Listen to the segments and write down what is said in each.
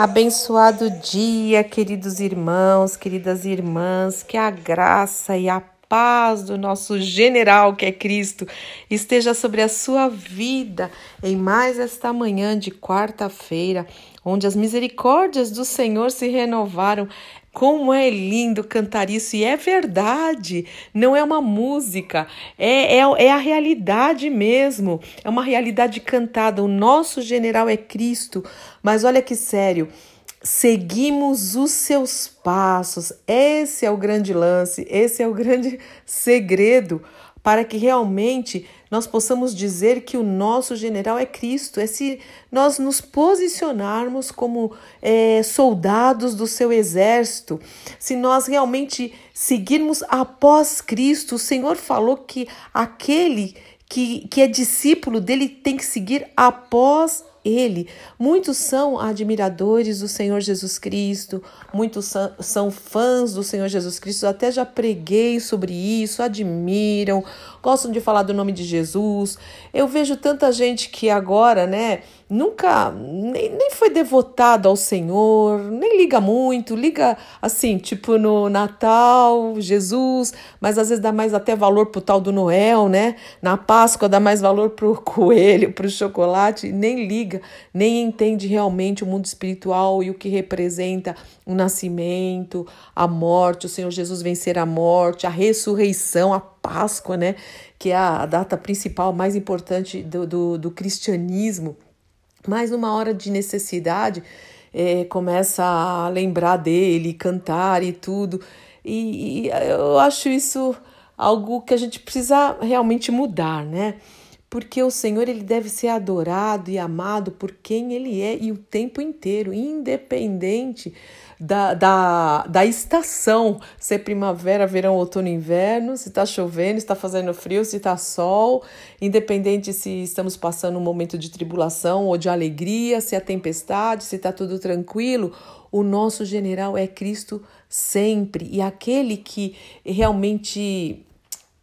Abençoado dia, queridos irmãos, queridas irmãs, que a graça e a paz do nosso general, que é Cristo, esteja sobre a sua vida em mais esta manhã de quarta-feira, onde as misericórdias do Senhor se renovaram. Como é lindo cantar isso, e é verdade, não é uma música, é, é, é, a realidade mesmo, é uma realidade cantada. O nosso general é Cristo, mas olha que sério, seguimos os seus passos, esse é o grande lance, esse é o grande segredo para que realmente nós possamos dizer que o nosso general é Cristo, é se nós nos posicionarmos como é, soldados do seu exército, se nós realmente seguirmos após Cristo. O Senhor falou que aquele que, que é discípulo dele tem que seguir após ele. Muitos são admiradores do Senhor Jesus Cristo, muitos são fãs do Senhor Jesus Cristo, até já preguei sobre isso, admiram, gostam de falar do nome de Jesus. Eu vejo tanta gente que agora, né, nunca nem, nem foi devotada ao Senhor, nem liga muito, liga assim, tipo no Natal, Jesus, mas às vezes dá mais até valor pro tal do Noel, né? Na Páscoa dá mais valor pro coelho, pro chocolate, nem liga, nem entende realmente o mundo espiritual e o que representa o nascimento, a morte, o Senhor Jesus vencer a morte, a ressurreição, a Páscoa, né? Que é a data principal, mais importante do, do, do cristianismo. Mas numa hora de necessidade, é, começa a lembrar dele, cantar e tudo. E, e eu acho isso algo que a gente precisa realmente mudar, né? Porque o Senhor ele deve ser adorado e amado por quem ele é e o tempo inteiro, independente da, da, da estação, se é primavera, verão, outono, inverno, se está chovendo, se está fazendo frio, se está sol, independente se estamos passando um momento de tribulação ou de alegria, se é tempestade, se está tudo tranquilo, o nosso general é Cristo sempre. E aquele que realmente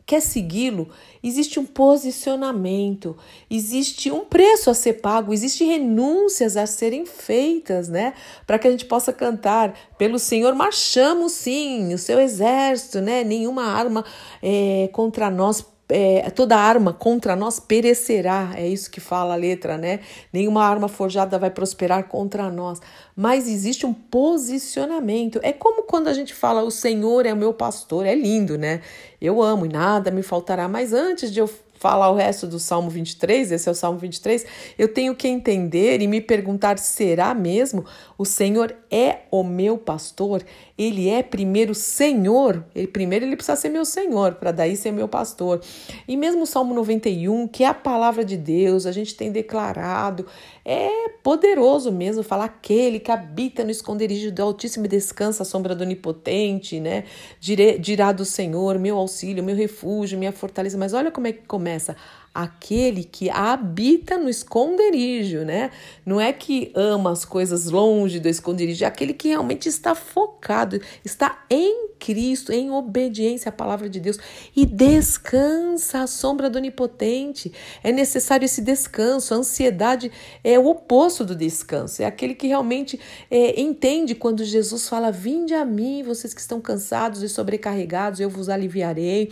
quer segui-lo, existe um posicionamento, existe um preço a ser pago, existe renúncias a serem feitas, né? Para que a gente possa cantar pelo Senhor, marchamos sim, o seu exército, né? Nenhuma arma é, contra nós é, toda arma contra nós perecerá, é isso que fala a letra, né? Nenhuma arma forjada vai prosperar contra nós. Mas existe um posicionamento. É como quando a gente fala, o Senhor é o meu pastor, é lindo, né? Eu amo e nada me faltará. Mas antes de eu falar o resto do Salmo 23, esse é o Salmo 23, eu tenho que entender e me perguntar: será mesmo? O Senhor é o meu pastor? Ele é primeiro Senhor? Ele, primeiro ele precisa ser meu Senhor, para daí ser meu pastor. E mesmo o Salmo 91, que é a palavra de Deus, a gente tem declarado, é poderoso mesmo falar aquele que habita no esconderijo do Altíssimo e descansa à sombra do Onipotente, né? Dirá do Senhor, meu auxílio, meu refúgio, minha fortaleza. Mas olha como é que começa aquele que habita no esconderijo, né? Não é que ama as coisas longe do esconderijo, é aquele que realmente está focado, está em Cristo, em obediência à palavra de Deus e descansa à sombra do Onipotente. É necessário esse descanso. A ansiedade é o oposto do descanso, é aquele que realmente é, entende quando Jesus fala: Vinde a mim, vocês que estão cansados e sobrecarregados, eu vos aliviarei.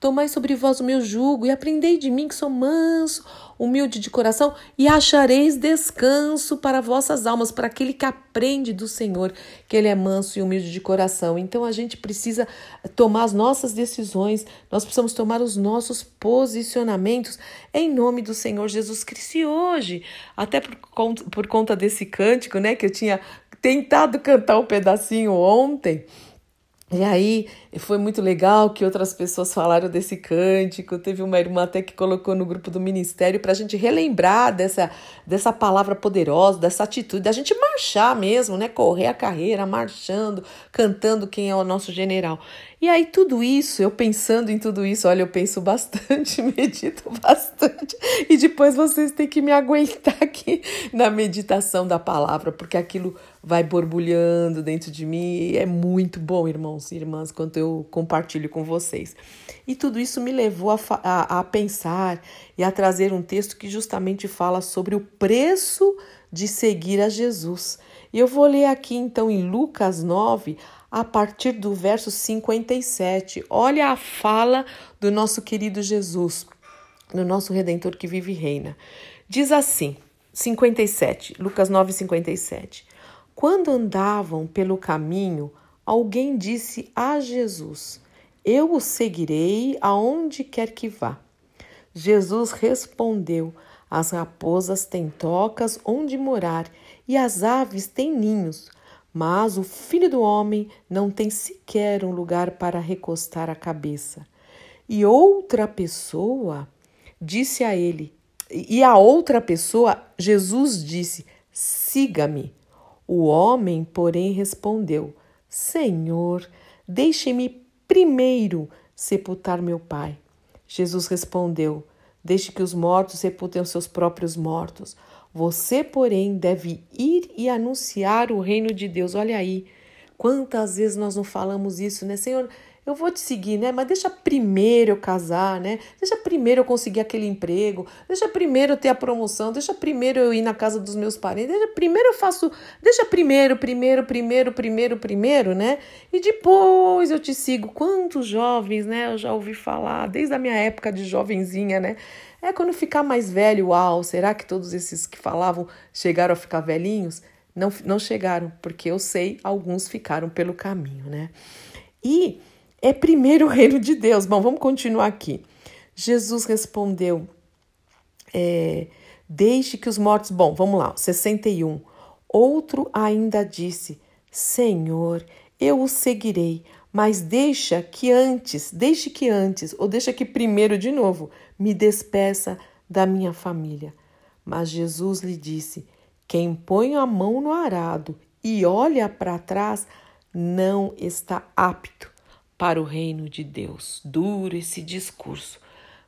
Tomai sobre vós o meu jugo e aprendei de mim que sou manso, humilde de coração, e achareis descanso para vossas almas, para aquele que aprende do Senhor, que ele é manso e humilde de coração. Então a gente precisa tomar as nossas decisões, nós precisamos tomar os nossos posicionamentos em nome do Senhor Jesus Cristo. E hoje, até por conta, por conta desse cântico, né, que eu tinha tentado cantar um pedacinho ontem, e aí foi muito legal que outras pessoas falaram desse cântico. Teve uma irmã até que colocou no grupo do ministério para a gente relembrar dessa, dessa palavra poderosa, dessa atitude, da gente marchar mesmo, né? Correr a carreira, marchando, cantando quem é o nosso general. E aí, tudo isso, eu pensando em tudo isso, olha, eu penso bastante, medito bastante, e depois vocês têm que me aguentar aqui na meditação da palavra, porque aquilo vai borbulhando dentro de mim e é muito bom, irmãos e irmãs, quando eu compartilho com vocês. E tudo isso me levou a, a, a pensar e a trazer um texto que justamente fala sobre o preço de seguir a Jesus. E eu vou ler aqui então em Lucas 9, a partir do verso 57. Olha a fala do nosso querido Jesus, do nosso redentor que vive e reina. Diz assim: 57, Lucas 9, 57. Quando andavam pelo caminho, alguém disse a Jesus: Eu o seguirei aonde quer que vá. Jesus respondeu: As raposas têm tocas onde morar e as aves têm ninhos, mas o filho do homem não tem sequer um lugar para recostar a cabeça. E outra pessoa disse a ele: E a outra pessoa, Jesus disse: Siga-me. O homem, porém, respondeu: Senhor, deixe-me primeiro sepultar meu pai. Jesus respondeu: Deixe que os mortos sepultem os seus próprios mortos. Você, porém, deve ir e anunciar o reino de Deus. Olha aí, quantas vezes nós não falamos isso, né? Senhor, eu vou te seguir, né? Mas deixa primeiro eu casar, né? Deixa primeiro eu conseguir aquele emprego, deixa primeiro eu ter a promoção, deixa primeiro eu ir na casa dos meus parentes, deixa primeiro eu faço, deixa primeiro, primeiro, primeiro, primeiro, primeiro, né? E depois eu te sigo. Quantos jovens, né? Eu já ouvi falar, desde a minha época de jovenzinha, né? É quando ficar mais velho, uau, será que todos esses que falavam chegaram a ficar velhinhos? Não, não chegaram, porque eu sei, alguns ficaram pelo caminho, né? E é primeiro o reino de Deus. Bom, vamos continuar aqui. Jesus respondeu: é, Deixe que os mortos. Bom, vamos lá, 61. Outro ainda disse: Senhor, eu o seguirei, mas deixa que antes, deixe que antes, ou deixa que primeiro de novo, me despeça da minha família. Mas Jesus lhe disse: Quem põe a mão no arado e olha para trás não está apto para o reino de Deus. Duro esse discurso.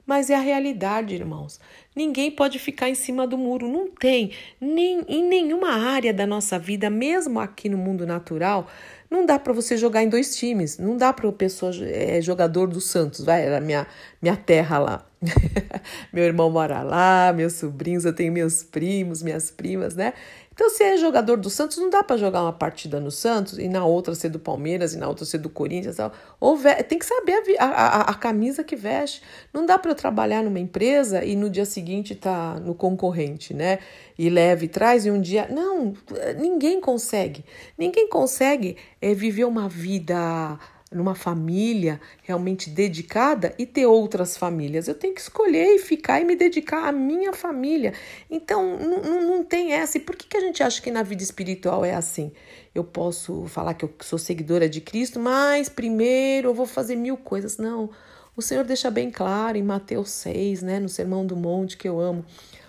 Mas é a realidade, irmãos. Ninguém pode ficar em cima do muro. Não tem. Nem, em nenhuma área da nossa vida, mesmo aqui no mundo natural, não dá para você jogar em dois times. Não dá para o pessoa é, jogador do Santos, vai, era minha, minha terra lá. Meu irmão mora lá, meus sobrinhos, eu tenho meus primos, minhas primas, né? Então, se é jogador do Santos, não dá para jogar uma partida no Santos e na outra ser do Palmeiras e na outra ser do Corinthians. Ou tem que saber a, a, a camisa que veste. Não dá para eu trabalhar numa empresa e no dia seguinte tá no concorrente, né? E leve e traz e um dia. Não, ninguém consegue. Ninguém consegue é, viver uma vida numa família realmente dedicada e ter outras famílias. Eu tenho que escolher e ficar e me dedicar à minha família. Então, não, tem essa. E por que, que a gente acha que na vida espiritual é assim? Eu posso falar que eu sou seguidora de Cristo, mas primeiro eu vou fazer mil coisas. Não. O Senhor deixa bem claro em Mateus 6, né, no Sermão do Monte, que eu amo.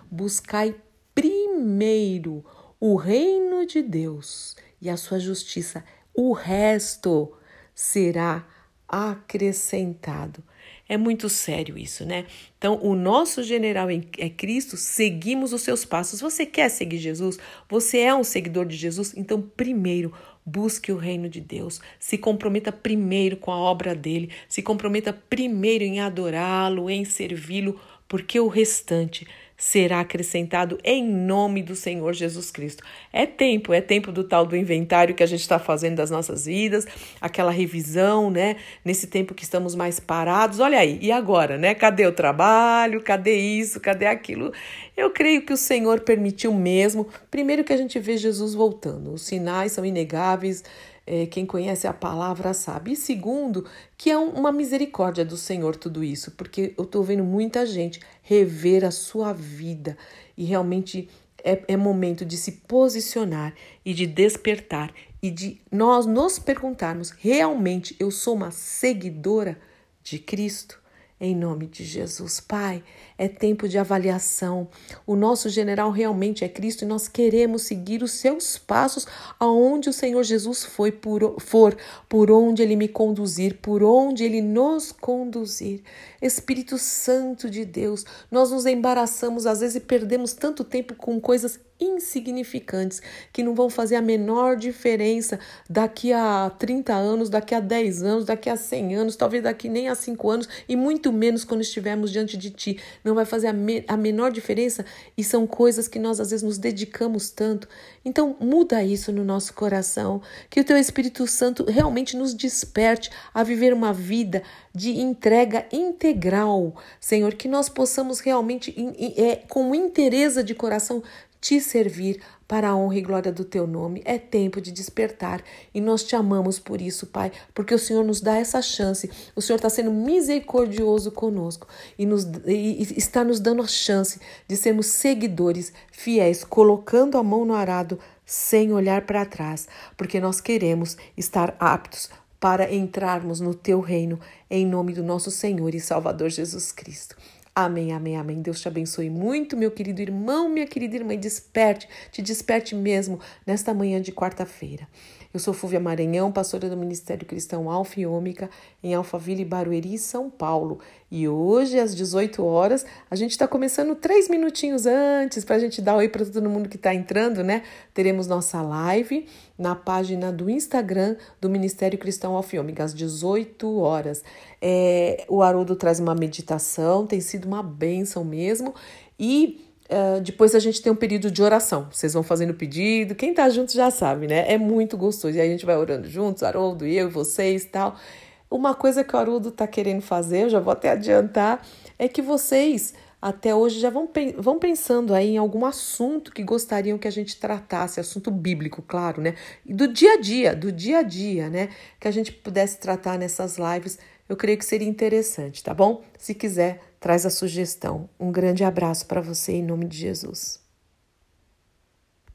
Buscai primeiro o reino de Deus e a sua justiça. O resto será acrescentado. É muito sério isso, né? Então, o nosso general é Cristo, seguimos os seus passos. Você quer seguir Jesus? Você é um seguidor de Jesus? Então, primeiro, busque o reino de Deus. Se comprometa primeiro com a obra dele. Se comprometa primeiro em adorá-lo, em servi-lo, porque o restante será acrescentado em nome do Senhor Jesus Cristo. É tempo, é tempo do tal do inventário que a gente está fazendo das nossas vidas, aquela revisão, né? Nesse tempo que estamos mais parados. Olha aí, e agora, né? Cadê o trabalho? Cadê isso? Cadê aquilo? Eu creio que o Senhor permitiu mesmo. Primeiro que a gente vê Jesus voltando. Os sinais são inegáveis é, quem conhece a palavra sabe. E segundo, que é um, uma misericórdia do Senhor tudo isso, porque eu estou vendo muita gente rever a sua vida e realmente é, é momento de se posicionar e de despertar e de nós nos perguntarmos: realmente eu sou uma seguidora de Cristo? Em nome de Jesus, Pai, é tempo de avaliação. O nosso general realmente é Cristo e nós queremos seguir os seus passos aonde o Senhor Jesus foi por, for, por onde ele me conduzir, por onde ele nos conduzir. Espírito Santo de Deus, nós nos embaraçamos às vezes e perdemos tanto tempo com coisas insignificantes, que não vão fazer a menor diferença daqui a 30 anos, daqui a 10 anos, daqui a 100 anos, talvez daqui nem a 5 anos, e muito menos quando estivermos diante de Ti. Não vai fazer a, me a menor diferença e são coisas que nós às vezes nos dedicamos tanto. Então, muda isso no nosso coração, que o Teu Espírito Santo realmente nos desperte a viver uma vida de entrega integral, Senhor, que nós possamos realmente, é, com interesse de coração, te servir para a honra e glória do teu nome. É tempo de despertar e nós te amamos por isso, Pai, porque o Senhor nos dá essa chance. O Senhor está sendo misericordioso conosco e, nos, e está nos dando a chance de sermos seguidores fiéis, colocando a mão no arado sem olhar para trás, porque nós queremos estar aptos para entrarmos no teu reino, em nome do nosso Senhor e Salvador Jesus Cristo. Amém, amém, amém. Deus te abençoe muito, meu querido irmão, minha querida irmã. Desperte, te desperte mesmo nesta manhã de quarta-feira. Eu sou Fúvia Maranhão, pastora do Ministério Cristão Alfa e Ômega, em Alphaville, Barueri, São Paulo. E hoje, às 18 horas, a gente está começando três minutinhos antes para a gente dar oi para todo mundo que está entrando, né? Teremos nossa live na página do Instagram do Ministério Cristão Alfa e às 18 horas. É, o Haroldo traz uma meditação, tem sido uma bênção mesmo. E Uh, depois a gente tem um período de oração. Vocês vão fazendo pedido. Quem tá junto já sabe, né? É muito gostoso. E a gente vai orando juntos, Haroldo, eu e vocês tal. Uma coisa que o Haroldo tá querendo fazer, eu já vou até adiantar, é que vocês até hoje já vão, vão pensando aí em algum assunto que gostariam que a gente tratasse, assunto bíblico, claro, né? E do dia a dia, do dia a dia, né? Que a gente pudesse tratar nessas lives, eu creio que seria interessante, tá bom? Se quiser, traz a sugestão. Um grande abraço para você em nome de Jesus.